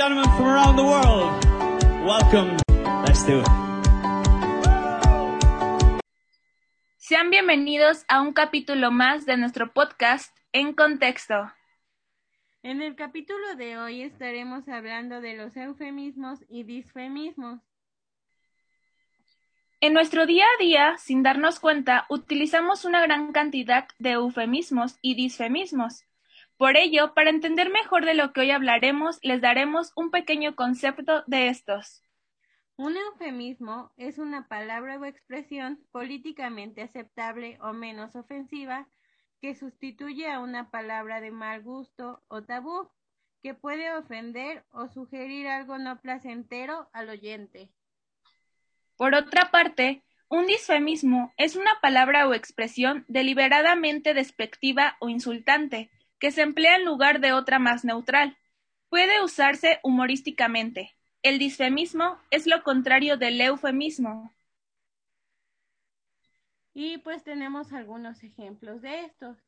gentlemen from around the world, welcome. Let's do it. Sean bienvenidos a un capítulo más de nuestro podcast En Contexto. En el capítulo de hoy estaremos hablando de los eufemismos y disfemismos. En nuestro día a día, sin darnos cuenta, utilizamos una gran cantidad de eufemismos y disfemismos. Por ello, para entender mejor de lo que hoy hablaremos, les daremos un pequeño concepto de estos. Un eufemismo es una palabra o expresión políticamente aceptable o menos ofensiva que sustituye a una palabra de mal gusto o tabú, que puede ofender o sugerir algo no placentero al oyente. Por otra parte, un disfemismo es una palabra o expresión deliberadamente despectiva o insultante, que se emplea en lugar de otra más neutral. Puede usarse humorísticamente. El disfemismo es lo contrario del eufemismo. Y pues tenemos algunos ejemplos de estos.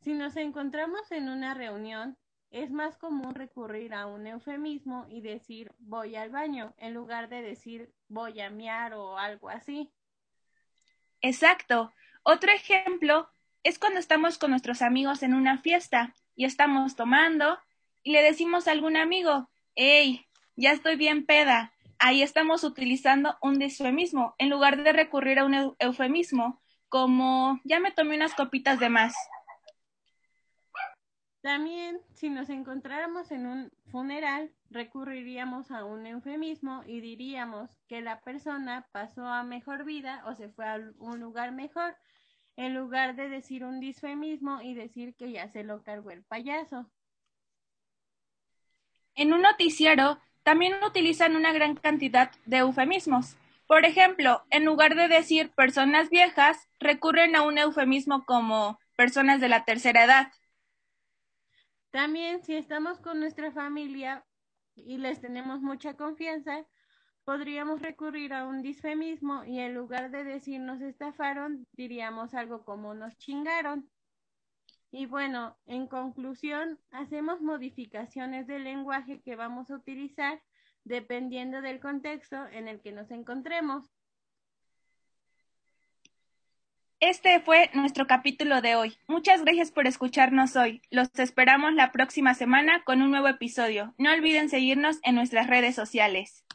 Si nos encontramos en una reunión, es más común recurrir a un eufemismo y decir voy al baño en lugar de decir voy a miar o algo así. Exacto. Otro ejemplo es cuando estamos con nuestros amigos en una fiesta y estamos tomando y le decimos a algún amigo, hey, ya estoy bien peda. Ahí estamos utilizando un disfemismo en lugar de recurrir a un eufemismo como ya me tomé unas copitas de más. También, si nos encontráramos en un funeral, recurriríamos a un eufemismo y diríamos que la persona pasó a mejor vida o se fue a un lugar mejor, en lugar de decir un disfemismo y decir que ya se lo cargó el payaso. En un noticiero también utilizan una gran cantidad de eufemismos. Por ejemplo, en lugar de decir personas viejas, recurren a un eufemismo como personas de la tercera edad. También si estamos con nuestra familia y les tenemos mucha confianza, podríamos recurrir a un disfemismo y en lugar de decir nos estafaron, diríamos algo como nos chingaron. Y bueno, en conclusión, hacemos modificaciones del lenguaje que vamos a utilizar dependiendo del contexto en el que nos encontremos. Este fue nuestro capítulo de hoy. Muchas gracias por escucharnos hoy. Los esperamos la próxima semana con un nuevo episodio. No olviden seguirnos en nuestras redes sociales.